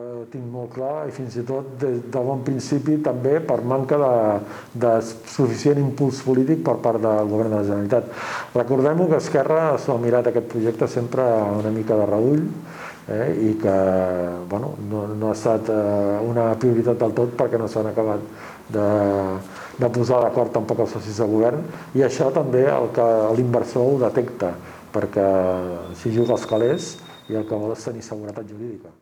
Eh, tinc molt clar i fins i tot des de bon principi també per manca de, de suficient impuls polític per part del govern de la Generalitat. Recordem-ho que Esquerra s'ha mirat aquest projecte sempre una mica de reull eh, i que bueno, no, no ha estat eh, una prioritat del tot perquè no s'han acabat de, de posar d'acord tampoc els socis de govern i això també el que l'inversor ho detecta perquè si juga els calés i el que vol és tenir seguretat jurídica.